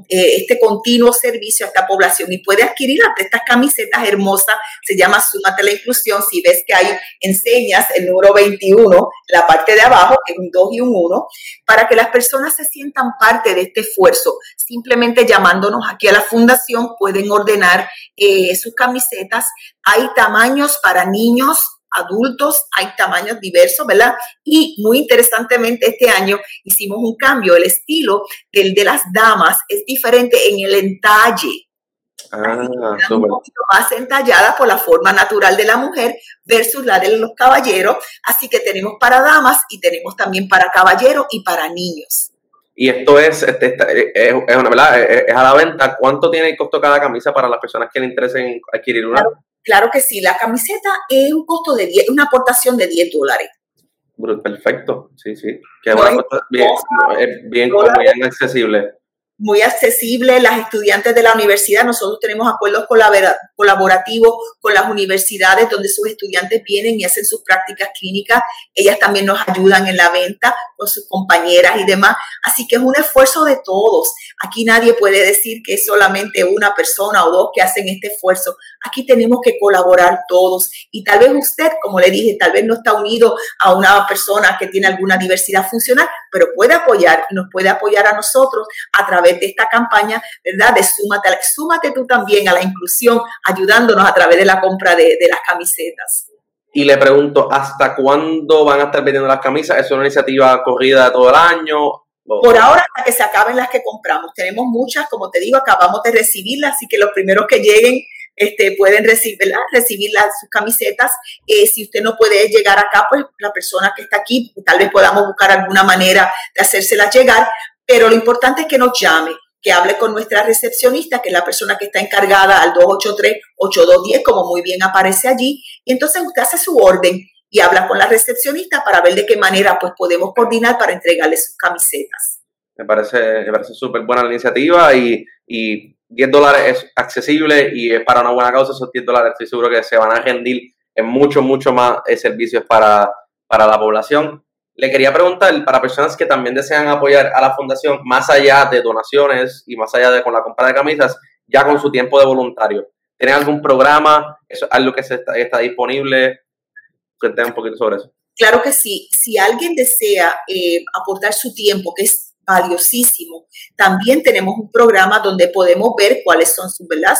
eh, este continuo servicio a esta población y puede adquirir estas camisetas hermosas, se llama Súmate la Inclusión, si ves que hay enseñas el número 21, la parte de abajo, es un 2 y un 1, para que las personas se sientan parte de este esfuerzo. Simplemente llamándonos aquí a la fundación pueden ordenar eh, sus camisetas. Hay tamaños para niños, adultos, hay tamaños diversos, ¿verdad? Y muy interesantemente este año hicimos un cambio, el estilo del de las damas es diferente en el entalle. Ah, un poquito más entallada por la forma natural de la mujer versus la de los caballeros. Así que tenemos para damas y tenemos también para caballeros y para niños. Y esto es, este, es, una, ¿verdad? Es, a la venta. ¿Cuánto tiene el costo cada camisa para las personas que le interesen adquirir una? Claro que sí, la camiseta es un costo de 10, una aportación de 10 dólares. Perfecto, sí, sí. Qué bueno, bien, bien, bien accesible muy accesible. Las estudiantes de la universidad, nosotros tenemos acuerdos colaborativos con las universidades donde sus estudiantes vienen y hacen sus prácticas clínicas. Ellas también nos ayudan en la venta con sus compañeras y demás. Así que es un esfuerzo de todos. Aquí nadie puede decir que es solamente una persona o dos que hacen este esfuerzo. Aquí tenemos que colaborar todos. Y tal vez usted, como le dije, tal vez no está unido a una persona que tiene alguna diversidad funcional, pero puede apoyar y nos puede apoyar a nosotros a través de esta campaña, ¿verdad? De súmate, súmate tú también a la inclusión, ayudándonos a través de la compra de, las camisetas. Y le pregunto, ¿hasta cuándo van a estar vendiendo las camisas? ¿Es una iniciativa corrida todo el año? Por ahora, hasta que se acaben las que compramos. Tenemos muchas, como te digo, acabamos de recibirlas, así que los primeros que lleguen este, pueden recibir, recibir las, sus camisetas. Eh, si usted no puede llegar acá, pues la persona que está aquí, tal vez podamos buscar alguna manera de hacérselas llegar, pero lo importante es que nos llame, que hable con nuestra recepcionista, que es la persona que está encargada al 283-8210, como muy bien aparece allí, y entonces usted hace su orden y habla con la recepcionista para ver de qué manera pues podemos coordinar para entregarle sus camisetas. Me parece, me parece súper buena la iniciativa y, y 10 dólares es accesible y es para una buena causa, esos 10 dólares estoy seguro que se van a rendir en mucho, mucho más servicios para, para la población. Le quería preguntar, para personas que también desean apoyar a la fundación, más allá de donaciones y más allá de con la compra de camisas, ya con su tiempo de voluntario, ¿tienen algún programa? ¿Eso es algo que está, está disponible? Cuéntame un poquito sobre eso. Claro que sí. Si alguien desea eh, aportar su tiempo, que es valiosísimo. También tenemos un programa donde podemos ver cuáles son sus, ¿verdad?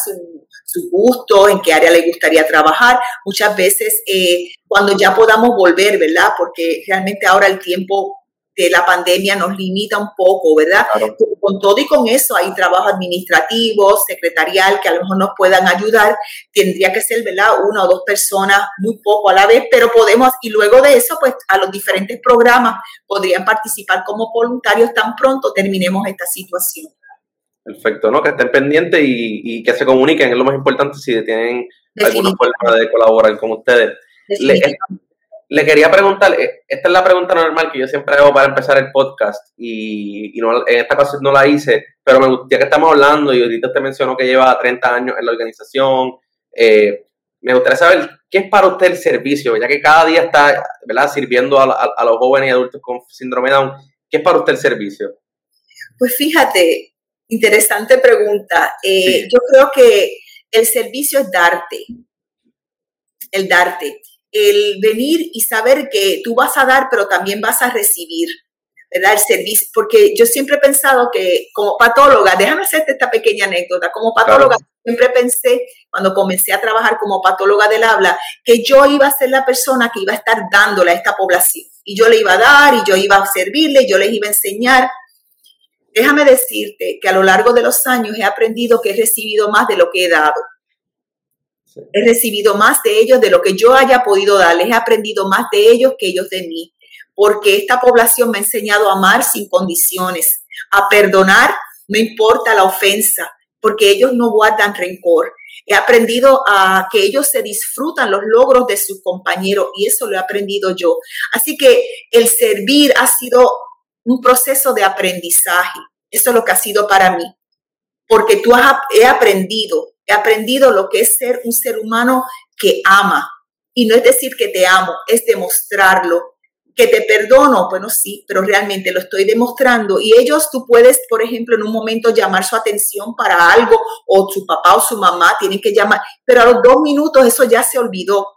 Su, gustos, en qué área le gustaría trabajar. Muchas veces eh, cuando ya podamos volver, ¿verdad? Porque realmente ahora el tiempo de la pandemia nos limita un poco, ¿verdad? Con todo y con eso hay trabajo administrativo, secretarial, que a lo mejor nos puedan ayudar. Tendría que ser, ¿verdad? Una o dos personas, muy poco a la vez, pero podemos, y luego de eso, pues a los diferentes programas podrían participar como voluntarios tan pronto terminemos esta situación. Perfecto, ¿no? Que estén pendientes y, que se comuniquen, es lo más importante si tienen alguna forma de colaborar con ustedes. Le quería preguntar, eh, esta es la pregunta normal que yo siempre hago para empezar el podcast y, en esta ocasión no la hice, pero me, ya que estamos hablando y ahorita usted mencionó que lleva 30 años en la organización, eh, me gustaría saber qué es para usted el servicio, ya que cada día está ¿verdad? sirviendo a, los jóvenes y adultos con síndrome Down, ¿qué es para usted el servicio? Pues fíjate, interesante pregunta. Eh, yo creo que el servicio es darte, el darte el venir y saber que tú vas a dar, pero también vas a recibir, ¿verdad? El servicio, porque yo siempre he pensado que como patóloga, déjame hacerte esta pequeña anécdota, como patóloga siempre pensé, cuando comencé a trabajar como patóloga del habla, que yo iba a ser la persona que iba a estar dándole a esta población. Y yo le iba a dar, y yo iba a servirle, y yo les iba a enseñar. Déjame decirte que a lo largo de los años he aprendido que he recibido más de lo que he dado. He recibido más de ellos de lo que yo haya podido darles. He aprendido más de ellos que ellos de mí. Porque esta población me ha enseñado a amar sin condiciones, a perdonar, no importa la ofensa, porque ellos no guardan rencor. He aprendido a que ellos se disfrutan los logros de sus compañeros y eso lo he aprendido yo. Así que el servir ha sido un proceso de aprendizaje. Eso es lo que ha sido para mí. Porque tú has, he aprendido He aprendido lo que es ser un ser humano que ama. Y no es decir que te amo, es demostrarlo. Que te perdono, bueno, sí, pero realmente lo estoy demostrando. Y ellos, tú puedes, por ejemplo, en un momento llamar su atención para algo, o su papá o su mamá tienen que llamar, pero a los dos minutos eso ya se olvidó.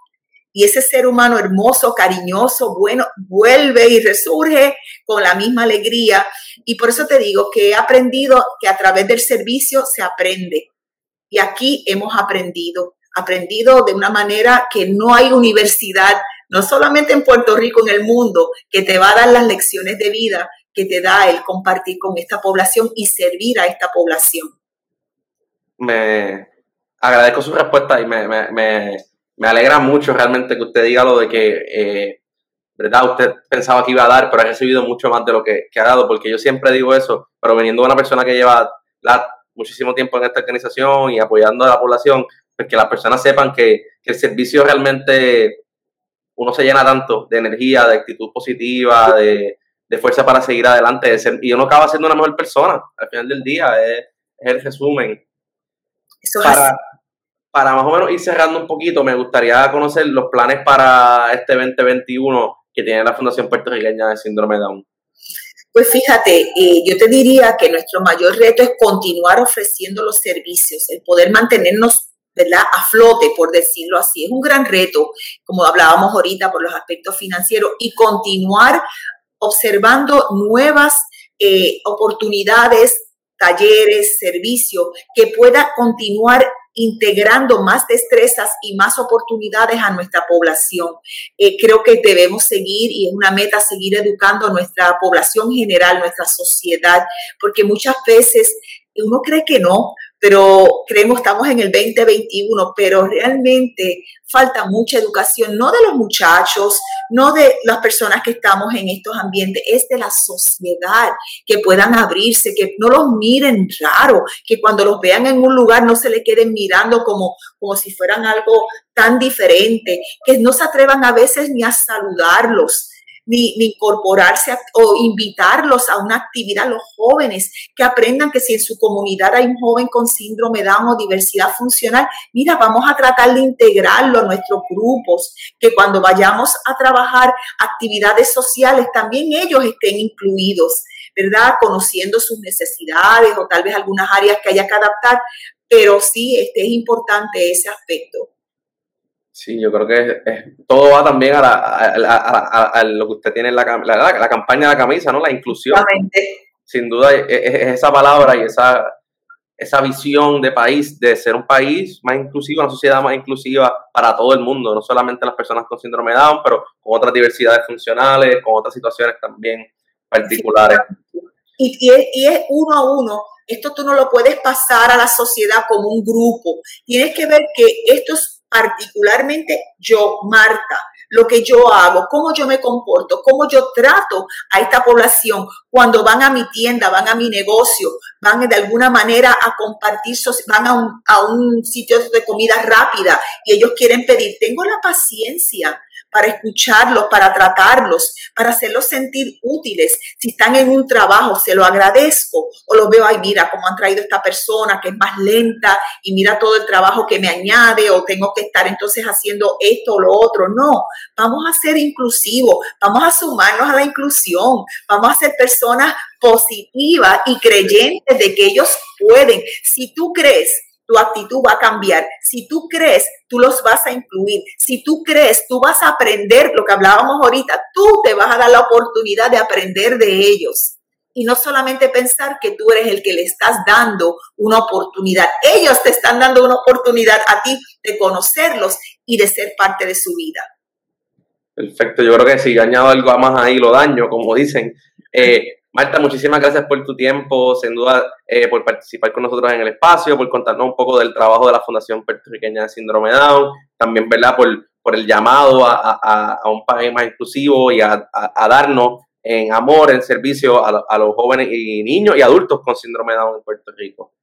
Y ese ser humano hermoso, cariñoso, bueno, vuelve y resurge con la misma alegría. Y por eso te digo que he aprendido que a través del servicio se aprende. Y aquí hemos aprendido, aprendido de una manera que no hay universidad, no solamente en Puerto Rico, en el mundo, que te va a dar las lecciones de vida que te da el compartir con esta población y servir a esta población. Me agradezco su respuesta y me, me, me, alegra mucho realmente que usted diga lo de que, eh, ¿verdad? Usted pensaba que iba a dar, pero ha recibido mucho más de lo que, que ha dado, porque yo siempre digo eso, pero veniendo de una persona que lleva la muchísimo tiempo en esta organización y apoyando a la población, pues que las personas sepan que, el servicio realmente uno se llena tanto de energía, de actitud positiva, de, fuerza para seguir adelante y uno acaba siendo una mejor persona al final del día, es, el resumen. para, para más o menos ir cerrando un poquito, me gustaría conocer los planes para este 2021 que tiene la Fundación Puertorriqueña de Síndrome Down. Pues fíjate, eh, yo te diría que nuestro mayor reto es continuar ofreciendo los servicios, el poder mantenernos ¿verdad? a flote, por decirlo así. Es un gran reto, como hablábamos ahorita, por los aspectos financieros, y continuar observando nuevas eh, oportunidades, talleres, servicios, que pueda continuar integrando más destrezas y más oportunidades a nuestra población. Eh, creo que debemos seguir y es una meta seguir educando a nuestra población general, nuestra sociedad, porque muchas veces uno cree que no, pero creemos estamos en el 2021, pero realmente falta mucha educación, no de los muchachos, no de las personas que estamos en estos ambientes, es de la sociedad, que puedan abrirse, que no los miren raro, que cuando los vean en un lugar no se le queden mirando como, como si fueran algo tan diferente, que no se atrevan a veces ni a saludarlos ni, incorporarse o invitarlos a una actividad, los jóvenes, que aprendan que si en su comunidad hay un joven con síndrome Down o diversidad funcional, mira, vamos a tratar de integrarlo a nuestros grupos, que cuando vayamos a trabajar actividades sociales, también ellos estén incluidos. ¿verdad? Conociendo sus necesidades o tal vez algunas áreas que haya que adaptar, pero sí este, es importante ese aspecto. Sí, yo creo que todo va también a, lo que usted tiene en la, la, campaña de la camisa, ¿no? La inclusión. sin duda es, esa palabra y esa, esa visión de país, de ser un país más inclusivo, una sociedad más inclusiva para todo el mundo, no solamente las personas con síndrome de Down, pero con otras diversidades funcionales, con otras situaciones también particulares. Y, es, y, es, uno a uno. Esto tú no lo puedes pasar a la sociedad como un grupo. Tienes que ver que esto es particularmente yo, Marta, lo que yo hago, cómo yo me comporto, cómo yo trato a esta población cuando van a mi tienda, van a mi negocio, van de alguna manera a compartir, van a un, a un sitio de comida rápida y ellos quieren pedir. Tengo la paciencia para escucharlos, para tratarlos, para hacerlos sentir útiles. Si están en un trabajo, se lo agradezco o lo veo, ay, mira cómo han traído esta persona que es más lenta y mira todo el trabajo que me añade o tengo que estar entonces haciendo esto o lo otro. No, vamos a ser inclusivos, vamos a sumarnos a la inclusión, vamos a ser personas positivas y creyentes de que ellos pueden. Si tú crees tu actitud va a cambiar. Si tú crees, tú los vas a incluir. Si tú crees, tú vas a aprender lo que hablábamos ahorita. Tú te vas a dar la oportunidad de aprender de ellos. Y no solamente pensar que tú eres el que le estás dando una oportunidad. Ellos te están dando una oportunidad a ti de conocerlos y de ser parte de su vida. Perfecto, yo creo que si añado algo más ahí lo daño, como dicen. Eh, Marta, muchísimas gracias por tu tiempo, sin duda eh, por participar con nosotros en el espacio, por contarnos un poco del trabajo de la Fundación Puertorriqueña de Síndrome Down, también ¿verdad? Por, el llamado a, un país más inclusivo y a, darnos en amor, en servicio a, los jóvenes y niños y adultos con síndrome Down en Puerto Rico.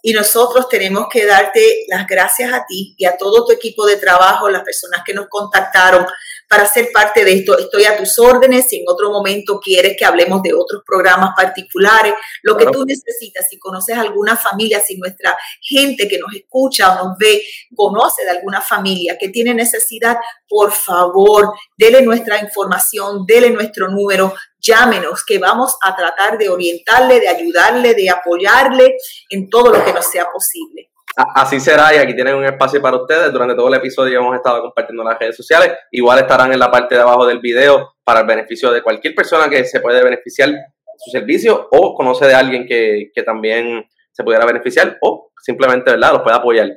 Y nosotros tenemos que darte las gracias a ti y a todo tu equipo de trabajo, las personas que nos contactaron para ser parte de esto. Estoy a tus órdenes. Si en otro momento quieres que hablemos de otros programas particulares, lo que tú necesitas, si conoces alguna familia, si nuestra gente que nos escucha o nos ve conoce de alguna familia que tiene necesidad, por favor, dele nuestra información, dele nuestro número, llámenos, que vamos a tratar de orientarle, de ayudarle, de apoyarle en todo lo que nos sea posible. Así será y aquí tienen un espacio para ustedes. Durante todo el episodio hemos estado compartiendo en las redes sociales. Igual estarán en la parte de abajo del video para el beneficio de cualquier persona que se puede beneficiar de su servicio o conoce de alguien que, también se pudiera beneficiar o simplemente, ¿verdad?, los pueda apoyar.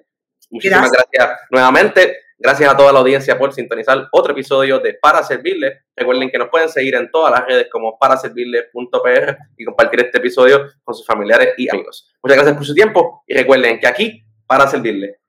Muchísimas gracias nuevamente. Gracias a toda la audiencia por sintonizar otro episodio de Para Servirle. Recuerden que nos pueden seguir en todas las redes como paraservirle.pr y compartir este episodio con sus familiares y amigos. Muchas gracias por su tiempo y recuerden que aquí para servirle.